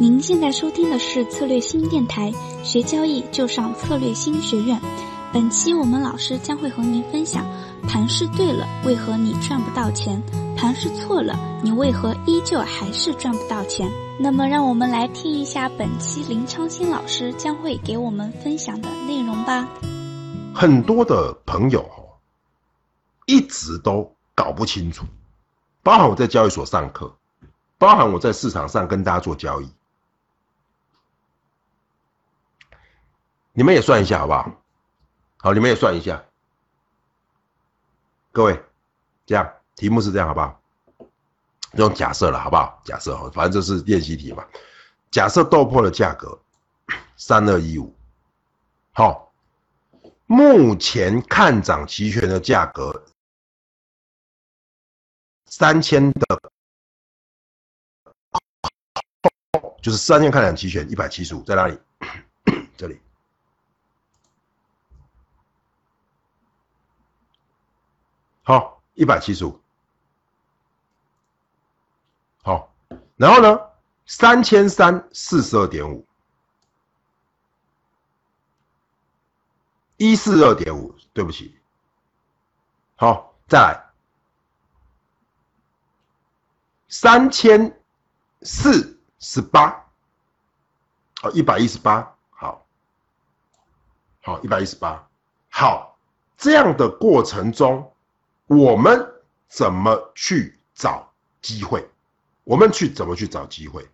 您现在收听的是策略新电台，学交易就上策略新学院。本期我们老师将会和您分享：盘是对了，为何你赚不到钱？盘是错了，你为何依旧还是赚不到钱？那么，让我们来听一下本期林昌新老师将会给我们分享的内容吧。很多的朋友一直都搞不清楚，包含我在交易所上课。包含我在市场上跟大家做交易，你们也算一下好不好？好，你们也算一下。各位，这样题目是这样好不好？用假设了好不好？假设哈，反正这是练习题嘛。假设豆粕的价格三二一五，好，目前看涨期权的价格三千的。就是三千看涨期权一百七十五在哪里？这里。好，一百七十五。好，然后呢？三千三四十二点五，一四二点五，对不起。好，再来。三千四。十八，好，一百一十八，好，好，一百一十八，好，这样的过程中，我们怎么去找机会？我们去怎么去找机会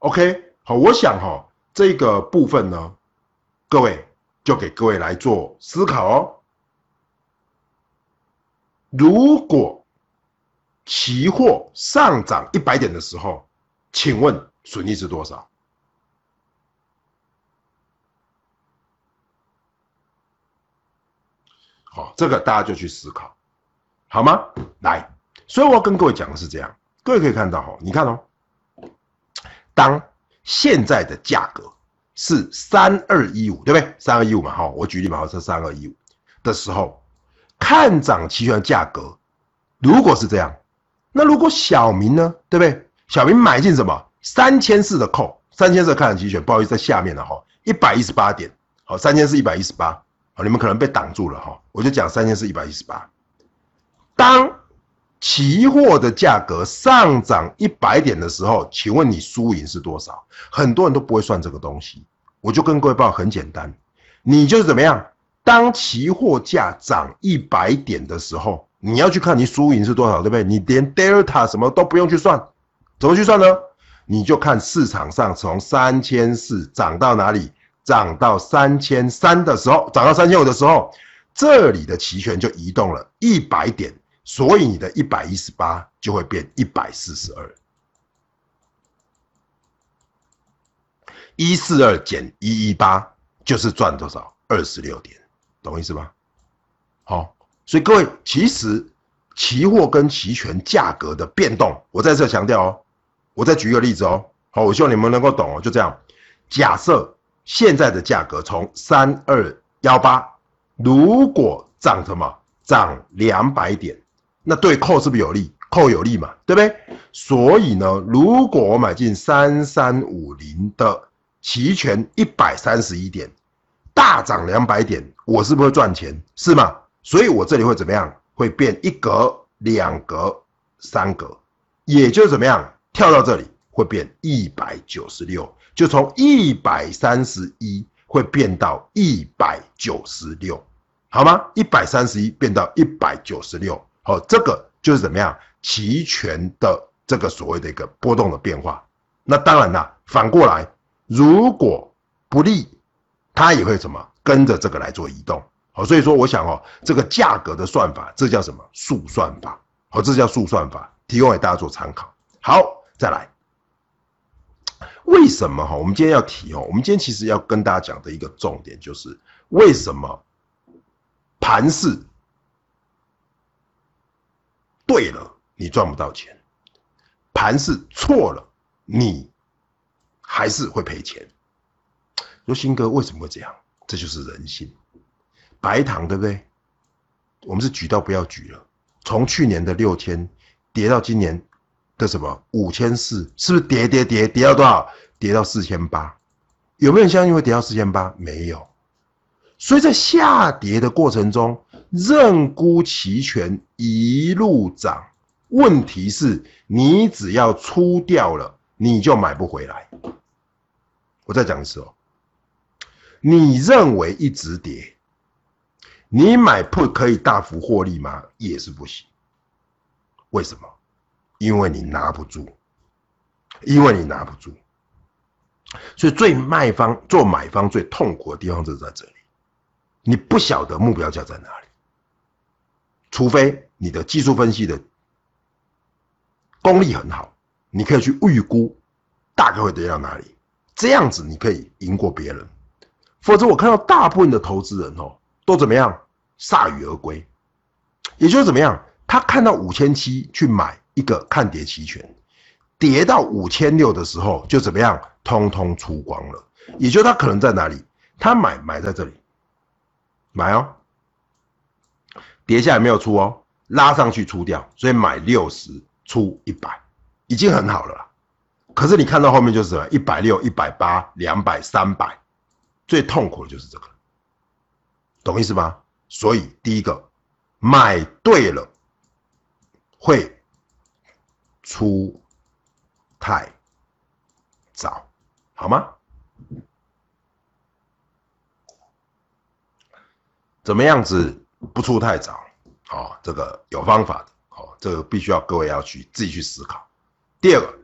？OK，好，我想哈，这个部分呢，各位就给各位来做思考哦。如果期货上涨一百点的时候，请问损益是多少？好，这个大家就去思考，好吗？来，所以我要跟各位讲的是这样，各位可以看到哈，你看哦，当现在的价格是三二一五，对不对？三二一五嘛，哈，我举例嘛，是三二一五的时候，看涨期权价格如果是这样，那如果小明呢，对不对？小明买进什么？三千四的扣，三千四看涨期权，不好意思，在下面了哈，一百一十八点，好，三千四一百一十八，好，你们可能被挡住了哈，我就讲三千四一百一十八。当期货的价格上涨一百点的时候，请问你输赢是多少？很多人都不会算这个东西，我就跟各位报很简单，你就是怎么样？当期货价涨一百点的时候，你要去看你输赢是多少，对不对？你连 delta 什么都不用去算。怎么去算呢？你就看市场上从三千四涨到哪里，涨到三千三的时候，涨到三千五的时候，这里的期权就移动了一百点，所以你的一百一十八就会变一百四十二，一四二减一一八就是赚多少？二十六点，懂我意思吗？好，所以各位，其实期货跟期权价格的变动，我在这强调哦。我再举一个例子哦，好，我希望你们能够懂哦。就这样，假设现在的价格从三二幺八，如果涨什么涨两百点，那对扣是不是有利？扣有利嘛，对不对？所以呢，如果我买进三三五零的期权一百三十一点，大涨两百点，我是不是赚钱？是吗？所以我这里会怎么样？会变一格、两格、三格，也就是怎么样？跳到这里会变一百九十六，就从一百三十一会变到一百九十六，好吗？一百三十一变到一百九十六，好，这个就是怎么样？期权的这个所谓的一个波动的变化。那当然啦，反过来，如果不利，它也会什么跟着这个来做移动。好，所以说我想哦，这个价格的算法，这叫什么速算法？好，这叫速算法，提供给大家做参考。好。再来，为什么哈？我们今天要提哦，我们今天其实要跟大家讲的一个重点就是，为什么盘势对了你赚不到钱，盘是错了你还是会赔钱。说新哥为什么会这样？这就是人性。白糖对不对？我们是举到不要举了，从去年的六千跌到今年。的什么五千四，是不是跌跌跌跌到多少？跌到四千八，有没有相信会跌到四千八？没有。所以在下跌的过程中，认沽期权一路涨。问题是，你只要出掉了，你就买不回来。我再讲一次哦，你认为一直跌，你买 put 可以大幅获利吗？也是不行。为什么？因为你拿不住，因为你拿不住。所以最卖方做买方最痛苦的地方就是在这里，你不晓得目标价在哪里，除非你的技术分析的。功力很好，你可以去预估大概会跌到哪里，这样子你可以赢过别人。否则，我看到大部分的投资人哦，都怎么样铩羽而归，也就是怎么样，他看到五千七去买一个看跌期权，跌到五千六的时候就怎么样，通通出光了。也就是他可能在哪里，他买买在这里，买哦，跌下来没有出哦，拉上去出掉，所以买六十。出一百，已经很好了。可是你看到后面就是什么？一百六、一百八、两百、三百，最痛苦的就是这个，懂意思吗？所以第一个，买对了会出太早，好吗？怎么样子不出太早？哦，这个有方法的哦。这个必须要各位要去自己去思考。第二个，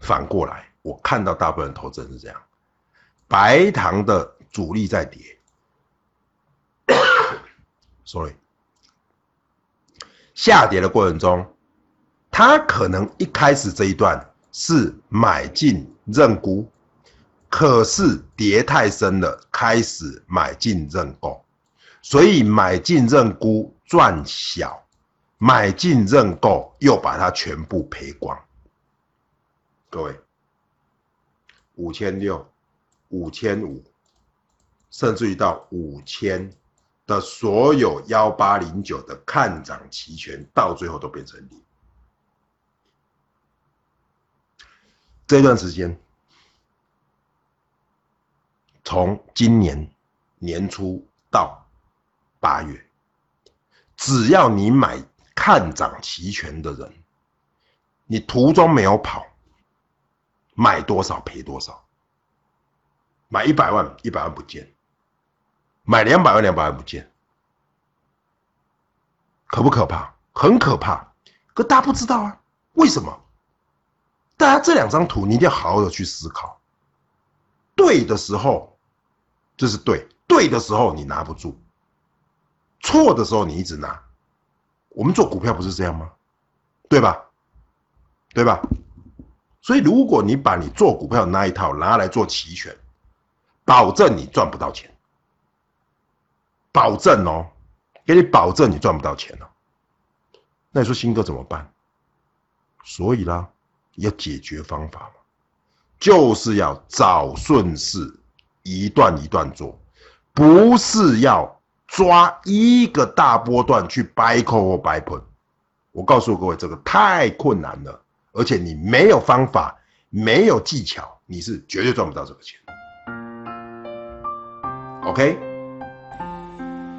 反过来，我看到大部分投资人是这样：白糖的主力在跌，sorry，下跌的过程中，他可能一开始这一段是买进认沽，可是跌太深了，开始买进认购，所以买进认沽。赚小，买进认购，又把它全部赔光。各位，五千六、五千五，甚至于到五千的所有幺八零九的看涨期权，到最后都变成零。这段时间，从今年年初到八月。只要你买看涨期权的人，你途中没有跑，买多少赔多少。买一百万，一百万不见；买两百万，两百万不见。可不可怕？很可怕。可大家不知道啊？为什么？大家这两张图，你一定要好好的去思考。对的时候，这是对；对的时候，你拿不住。错的时候你一直拿，我们做股票不是这样吗？对吧？对吧？所以如果你把你做股票的那一套拿来做期权，保证你赚不到钱，保证哦，给你保证你赚不到钱哦。那你说新哥怎么办？所以啦，要解决方法嘛，就是要找顺势，一段一段做，不是要。抓一个大波段去 buy call 或掰捧我告诉各位，这个太困难了，而且你没有方法，没有技巧，你是绝对赚不到这个钱。OK，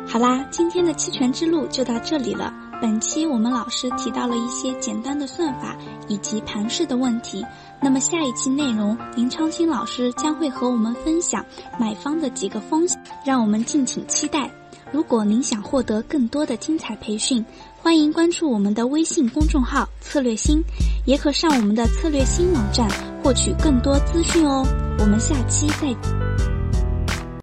好啦，今天的期权之路就到这里了。本期我们老师提到了一些简单的算法以及盘势的问题。那么下一期内容，林昌青老师将会和我们分享买方的几个风险，让我们敬请期待。如果您想获得更多的精彩培训，欢迎关注我们的微信公众号“策略新”，也可上我们的策略新网站获取更多资讯哦。我们下期再。